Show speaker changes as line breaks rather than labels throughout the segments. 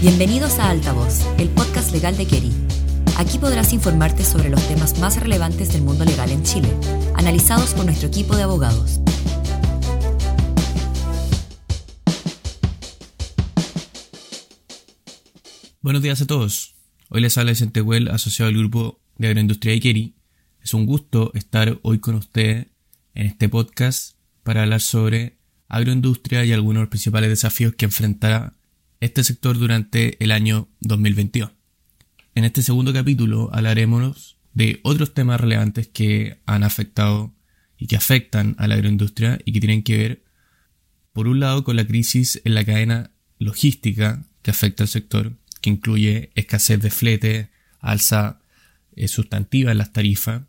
Bienvenidos a Altavoz, el podcast legal de Keri. Aquí podrás informarte sobre los temas más relevantes del mundo legal en Chile, analizados por nuestro equipo de abogados.
Buenos días a todos. Hoy les habla Vicente Well, asociado al grupo de agroindustria de Keri. Es un gusto estar hoy con ustedes en este podcast para hablar sobre agroindustria y algunos de los principales desafíos que enfrentará este sector durante el año 2022. En este segundo capítulo hablaremos de otros temas relevantes que han afectado y que afectan a la agroindustria y que tienen que ver, por un lado, con la crisis en la cadena logística que afecta al sector, que incluye escasez de flete, alza eh, sustantiva en las tarifas,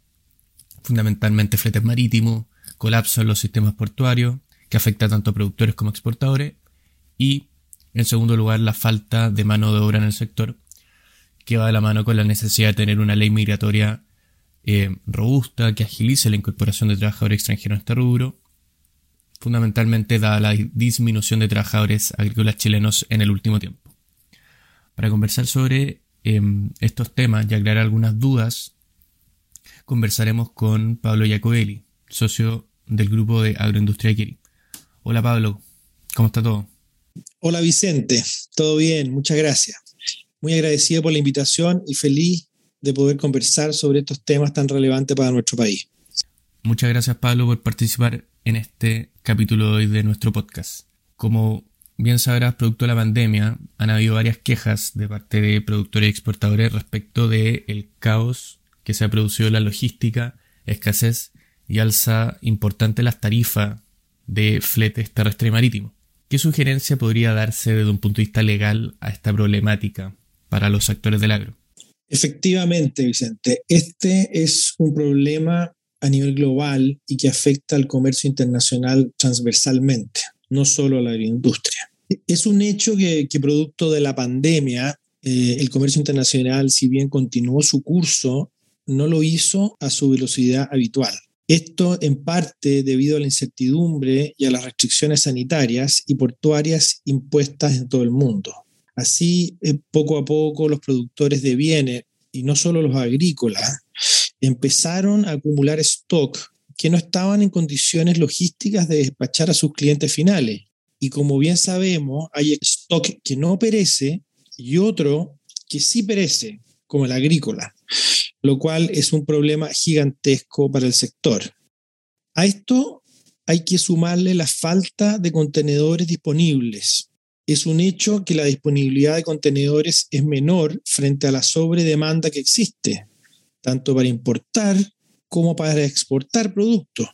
fundamentalmente fletes marítimos, colapso en los sistemas portuarios, que afecta tanto a productores como a exportadores, y en segundo lugar la falta de mano de obra en el sector, que va de la mano con la necesidad de tener una ley migratoria eh, robusta que agilice la incorporación de trabajadores extranjeros en este rubro, fundamentalmente dada la disminución de trabajadores agrícolas chilenos en el último tiempo. Para conversar sobre em, estos temas y aclarar algunas dudas, conversaremos con Pablo Jacobelli, socio del grupo de Agroindustria Kiri. Hola Pablo, ¿cómo está todo?
Hola Vicente, todo bien, muchas gracias. Muy agradecido por la invitación y feliz de poder conversar sobre estos temas tan relevantes para nuestro país.
Muchas gracias Pablo por participar en este capítulo de hoy de nuestro podcast. Como bien sabrás, producto de la pandemia, han habido varias quejas de parte de productores y exportadores respecto del el caos que se ha producido en la logística, escasez y alza importante las tarifas de fletes terrestre y marítimo. ¿Qué sugerencia podría darse desde un punto de vista legal a esta problemática para los actores del agro?
Efectivamente, Vicente, este es un problema a nivel global y que afecta al comercio internacional transversalmente, no solo a la agroindustria. Es un hecho que, producto de la pandemia, eh, el comercio internacional, si bien continuó su curso, no lo hizo a su velocidad habitual. Esto en parte debido a la incertidumbre y a las restricciones sanitarias y portuarias impuestas en todo el mundo. Así, eh, poco a poco, los productores de bienes, y no solo los agrícolas, empezaron a acumular stock que no estaban en condiciones logísticas de despachar a sus clientes finales. Y como bien sabemos, hay stock que no perece y otro que sí perece, como el agrícola lo cual es un problema gigantesco para el sector. A esto hay que sumarle la falta de contenedores disponibles. Es un hecho que la disponibilidad de contenedores es menor frente a la sobredemanda que existe, tanto para importar como para exportar productos,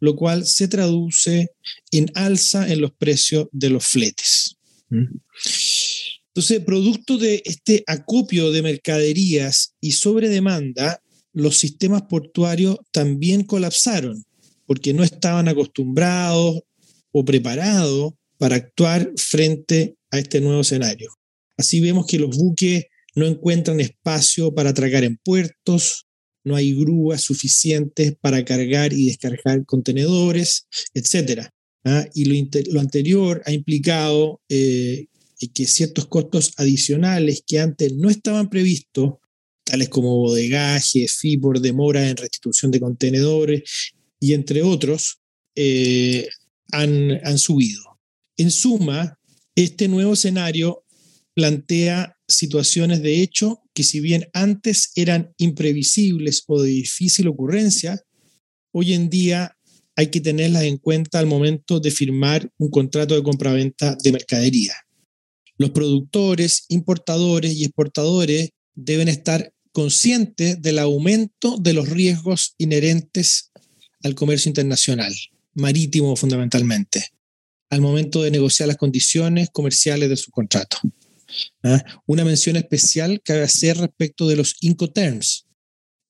lo cual se traduce en alza en los precios de los fletes. ¿Mm? Entonces, producto de este acopio de mercaderías y sobre demanda, los sistemas portuarios también colapsaron porque no estaban acostumbrados o preparados para actuar frente a este nuevo escenario. Así vemos que los buques no encuentran espacio para atracar en puertos, no hay grúas suficientes para cargar y descargar contenedores, etc. ¿ah? Y lo, anterior ha implicado eh, y que ciertos costos adicionales que antes no estaban previstos, tales como bodegaje, fee por demora en restitución de contenedores y entre otros, eh, han, han subido. En suma, este nuevo escenario plantea situaciones de hecho que si bien antes eran imprevisibles o de difícil ocurrencia, hoy en día hay que tenerlas en cuenta al momento de firmar un contrato de compraventa de mercadería. Los productores, importadores y exportadores deben estar conscientes del aumento de los riesgos inherentes al comercio internacional, marítimo fundamentalmente, al momento de negociar las condiciones comerciales de su contrato. ¿Ah? Una mención especial cabe hacer respecto de los Incoterms,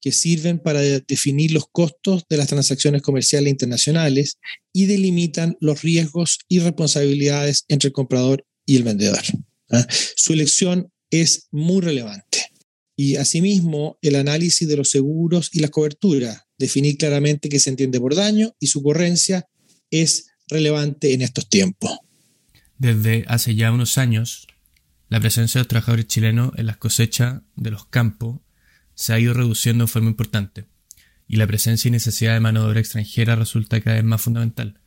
que sirven para definir los costos de las transacciones comerciales internacionales y delimitan los riesgos y responsabilidades entre el comprador y el vendedor. ¿ah? Su elección es muy relevante. Y asimismo, el análisis de los seguros y las coberturas, definir claramente qué se entiende por daño y su ocurrencia es relevante en estos tiempos.
Desde hace ya unos años, La presencia de los trabajadores chilenos en las cosechas de los campos se ha ido reduciendo de forma importante, y la presencia y necesidad de mano de obra extranjera resulta cada vez más fundamental.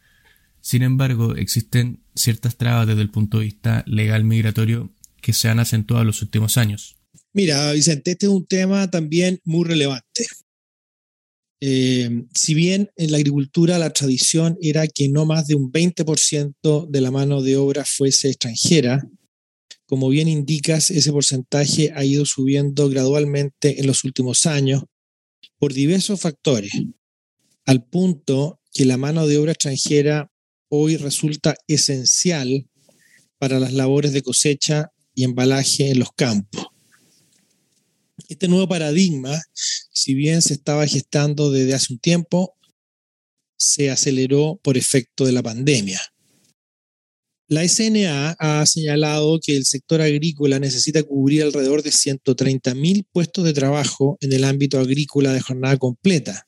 Sin embargo, existen ciertas trabas desde el punto de vista legal migratorio que se han acentuado en los últimos años.
Mira, Vicente, este es un tema también muy relevante. Eh, si bien en la agricultura la tradición era que no más de un 20% de la mano de obra fuese extranjera, como bien indicas, ese porcentaje ha ido subiendo gradualmente en los últimos años por diversos factores, al punto que la mano de obra extranjera hoy resulta esencial para las labores de cosecha y embalaje en los campos. Este nuevo paradigma, si bien se estaba gestando desde hace un tiempo, se aceleró por efecto de la pandemia. La SNA ha señalado que el sector agrícola necesita cubrir alrededor de 130.000 puestos de trabajo en el ámbito agrícola de jornada completa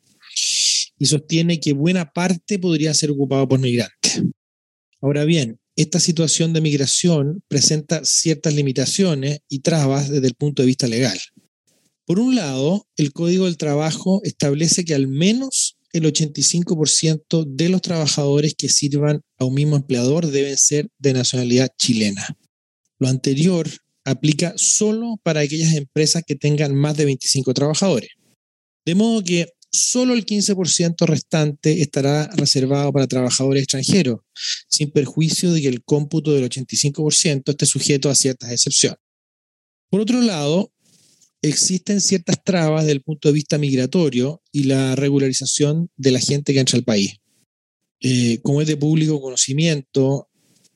y sostiene que buena parte podría ser ocupado por migrantes. Ahora bien, esta situación de migración presenta ciertas limitaciones y trabas desde el punto de vista legal. Por un lado, el Código del Trabajo establece que al menos el 85% de los trabajadores que sirvan a un mismo empleador deben ser de nacionalidad chilena. Lo anterior aplica solo para aquellas empresas que tengan más de 25 trabajadores. De modo que solo el 15% restante estará reservado para trabajadores extranjeros, sin perjuicio de que el cómputo del 85% esté sujeto a ciertas excepciones. Por otro lado, existen ciertas trabas desde el punto de vista migratorio y la regularización de la gente que entra al país. Eh, como es de público conocimiento,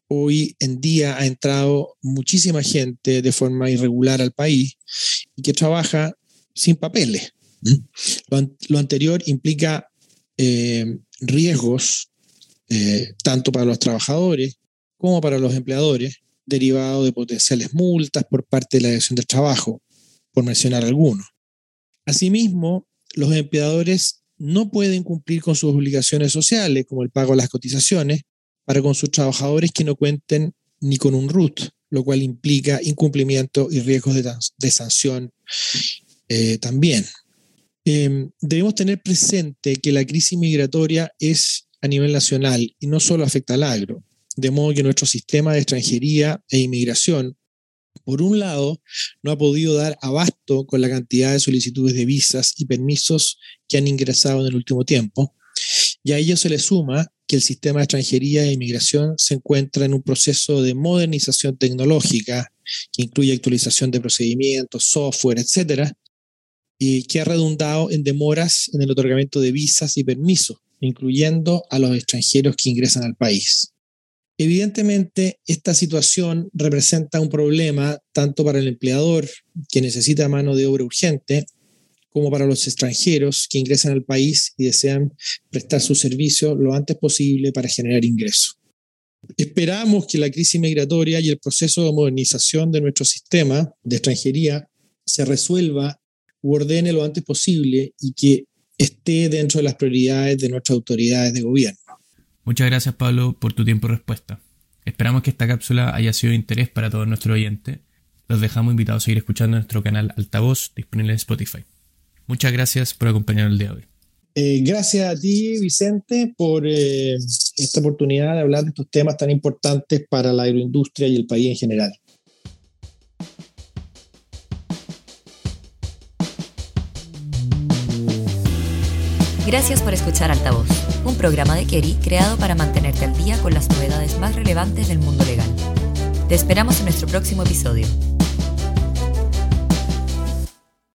hoy en día ha entrado muchísima gente de forma irregular al país y que trabaja sin papeles. Lo, anterior implica eh, riesgos eh, tanto para los trabajadores como para los empleadores derivados de potenciales multas por parte de la Dirección del Trabajo, por mencionar algunos. Asimismo, los empleadores no pueden cumplir con sus obligaciones sociales, como el pago de las cotizaciones, para con sus trabajadores que no cuenten ni con un RUT, lo cual implica incumplimiento y riesgos de, sanción eh, también. Em, debemos tener presente que la crisis migratoria es a nivel nacional y no solo afecta al agro, de modo que nuestro sistema de extranjería e inmigración por un lado, no ha podido dar abasto con la cantidad de solicitudes de visas y permisos que han ingresado en el último tiempo, y a ello se le suma que el sistema de extranjería e inmigración se encuentra en un proceso de modernización tecnológica que incluye actualización de procedimientos, software, etcétera, y que ha redundado en demoras en el otorgamiento de visas y permisos, incluyendo a los extranjeros que ingresan al país. Evidentemente, esta situación representa un problema tanto para el empleador, que necesita mano de obra urgente, como para los extranjeros que ingresan al país y desean prestar su servicio lo antes posible para generar ingresos. Esperamos que la crisis migratoria y el proceso de modernización de nuestro sistema de extranjería se resuelva ordene lo antes posible y que esté dentro de las prioridades de nuestras autoridades de gobierno.
Muchas gracias Pablo por tu tiempo y respuesta. Esperamos que esta cápsula haya sido de interés para todos nuestros oyentes. Los dejamos invitados a seguir escuchando nuestro canal Altavoz disponible en Spotify. Muchas gracias por acompañarnos el día de hoy.
Eh, gracias a ti, Vicente, por eh, esta oportunidad de hablar de estos temas tan importantes para la agroindustria y el país en general.
Gracias por escuchar Altavoz, un programa de Kerry creado para mantenerte al día con las novedades más relevantes del mundo legal. Te esperamos en nuestro próximo episodio.